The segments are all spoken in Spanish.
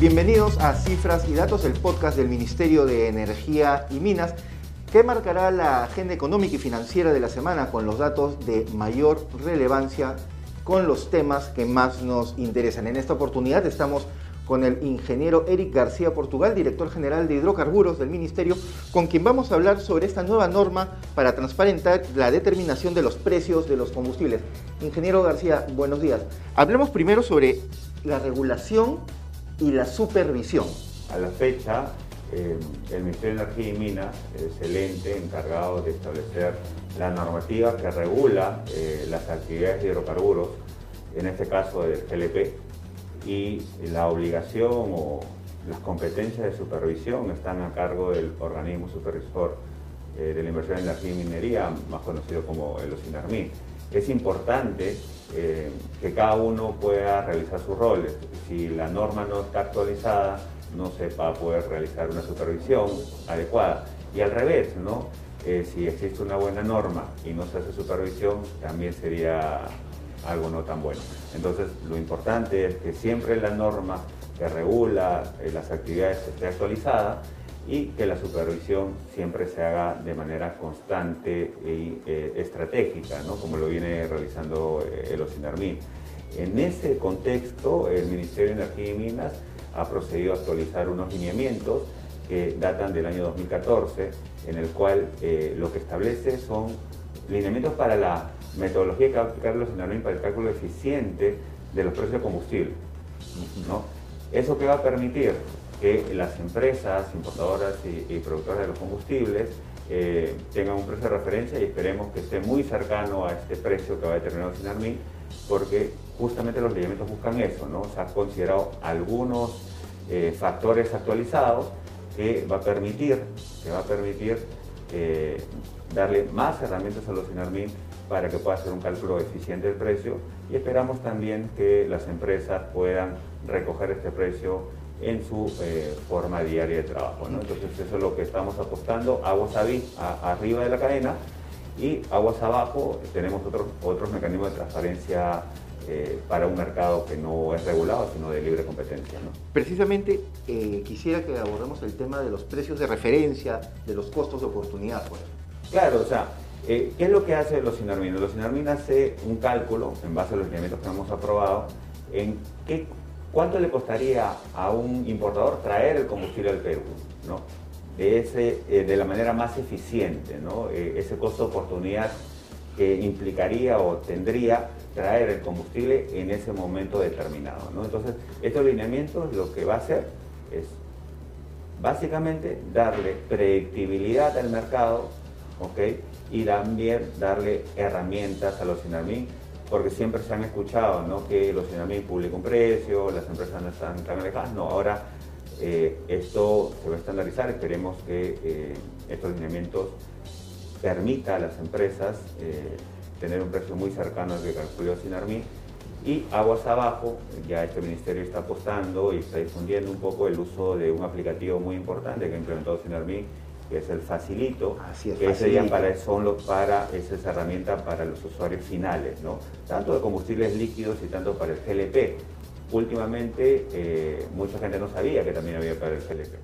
Bienvenidos a Cifras y Datos, el podcast del Ministerio de Energía y Minas, que marcará la agenda económica y financiera de la semana con los datos de mayor relevancia, con los temas que más nos interesan. En esta oportunidad estamos con el ingeniero Eric García Portugal, director general de hidrocarburos del Ministerio, con quien vamos a hablar sobre esta nueva norma para transparentar la determinación de los precios de los combustibles. Ingeniero García, buenos días. Hablemos primero sobre la regulación y la supervisión. A la fecha, eh, el Ministerio de Energía y Minas es el ente encargado de establecer la normativa que regula eh, las actividades de hidrocarburos, en este caso del GLP, y la obligación o las competencias de supervisión están a cargo del organismo supervisor eh, de la inversión en energía y minería, más conocido como el OSINARMI. Es importante eh, que cada uno pueda realizar sus roles. Si la norma no está actualizada, no se va a poder realizar una supervisión adecuada. Y al revés, ¿no? Eh, si existe una buena norma y no se hace supervisión, también sería algo no tan bueno. Entonces, lo importante es que siempre la norma que regula eh, las actividades esté actualizada y que la supervisión siempre se haga de manera constante y eh, estratégica, ¿no? como lo viene realizando eh, el OSINARMIN. En ese contexto, el Ministerio de Energía y Minas ha procedido a actualizar unos lineamientos que datan del año 2014, en el cual lo que establece son lineamientos para la metodología que va a aplicar los para el cálculo eficiente de los precios de combustible. ¿no? Eso que va a permitir que las empresas importadoras y, productoras de los combustibles eh, tengan un precio de referencia y esperemos que esté muy cercano a este precio que va a determinar Sinarmin, porque justamente los lineamientos buscan eso, ¿no? Se han considerado algunos eh, factores actualizados que va a permitir, que va a permitir eh, darle más herramientas a los Sinarmin para que pueda hacer un cálculo eficiente del precio y esperamos también que las empresas puedan recoger este precio en su eh, forma diaria de trabajo. Entonces eso es lo que estamos apostando, aguas arriba de la cadena y aguas abajo tenemos otros, otros mecanismos de transparencia eh, para un mercado que no es regulado, sino de libre competencia. Precisamente eh, quisiera que abordemos el tema de los precios de referencia, de los costos de oportunidad. Pues. Claro, o sea, eh, ¿Qué es lo que hace los Sinarmin? Los Sinarmin hace un cálculo, en base a los lineamientos que hemos aprobado, en qué, cuánto le costaría a un importador traer el combustible al Perú, ¿no? de, ese, eh, de la manera más eficiente, ¿no? Eh, ese costo de oportunidad que implicaría o tendría traer el combustible en ese momento determinado. ¿no? Entonces, estos lineamientos lo que va a hacer es básicamente darle predictibilidad al mercado, ¿ok? y también darle herramientas a los SINAMIN, porque siempre se han escuchado ¿no? que los SINAMIN publican un precio, las empresas no están tan alejadas. No, ahora eh, esto se va a estandarizar, esperemos que eh, estos lineamientos permita a las empresas eh, tener un precio muy cercano al que calculó Sinarmin y aguas abajo, ya este ministerio está apostando y está difundiendo un poco el uso de un aplicativo muy importante que ha implementado Sinarmin que es el Facilito, que ese ya para, son para, esa es herramienta para los usuarios finales, ¿no? tanto de combustibles líquidos y tanto para el GLP. Últimamente eh, mucha gente no sabía que también había para el GLP.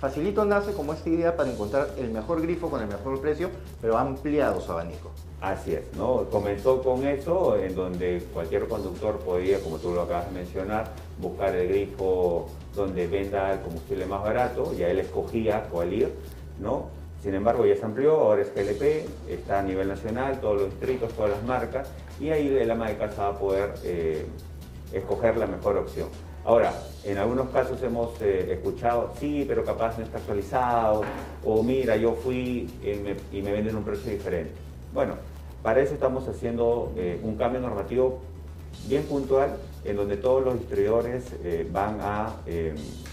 Facilito nace como esta idea para encontrar el mejor grifo con el mejor precio, pero ha ampliado su abanico. Así es, ¿no? Comenzó con eso, en donde cualquier conductor podía, como tú lo acabas de mencionar, buscar el grifo donde venda el combustible más barato, y él escogía cuál ir, ¿no? Sin embargo, ya se amplió, ahora es GLP, está a nivel nacional, todos los distritos, todas las marcas, y ahí el ama de casa va a poder eh, escoger la mejor opción. Ahora, en algunos casos hemos eh, escuchado, sí, pero capaz no está actualizado, o mira, yo fui y me, venden un precio diferente. Bueno, para eso estamos haciendo eh, un cambio normativo bien puntual, en donde todos los distribuidores van a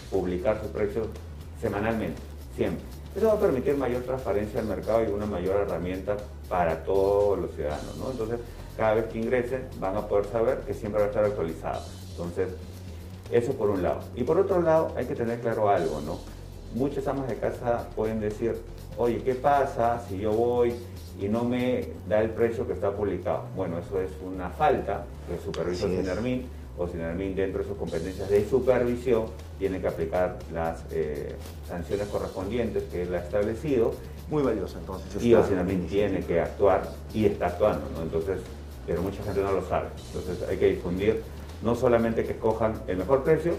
publicar sus precios semanalmente, siempre. Eso va a permitir mayor transparencia al mercado y una mayor herramienta para todos los ciudadanos. ¿no? Entonces, cada vez que ingresen van a poder saber que siempre va a estar actualizado. Entonces, eso por un lado. Y por otro lado, hay que tener claro algo, ¿no? Muchas amas de casa pueden decir, oye, ¿qué pasa si yo voy y no me da el precio que está publicado. Bueno, eso es una falta que supervisa Sinermin o Sinermin dentro de sus competencias de supervisión tiene que aplicar las eh, sanciones correspondientes que él ha establecido. Muy valioso entonces. Y Sinermin tiene que actuar y está actuando, ¿no? Entonces, pero mucha gente no lo sabe. Entonces hay que difundir no solamente que escojan el mejor precio,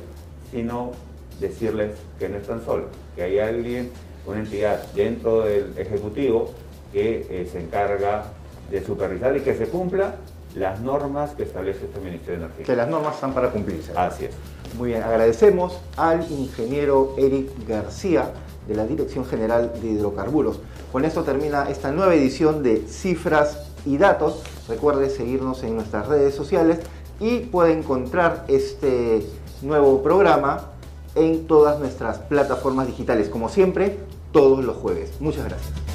sino decirles que no están solos, que hay alguien, una entidad dentro del Ejecutivo que eh, se encarga de supervisar y que se cumpla las normas que establece este Ministerio de Energía. Que las normas están para cumplirse. Así es. Muy bien, agradecemos al ingeniero Eric García de la Dirección General de Hidrocarburos. Con esto termina esta nueva edición de Cifras y Datos. Recuerde seguirnos en nuestras redes sociales y puede encontrar este nuevo programa en todas nuestras plataformas digitales, como siempre, todos los jueves. Muchas gracias.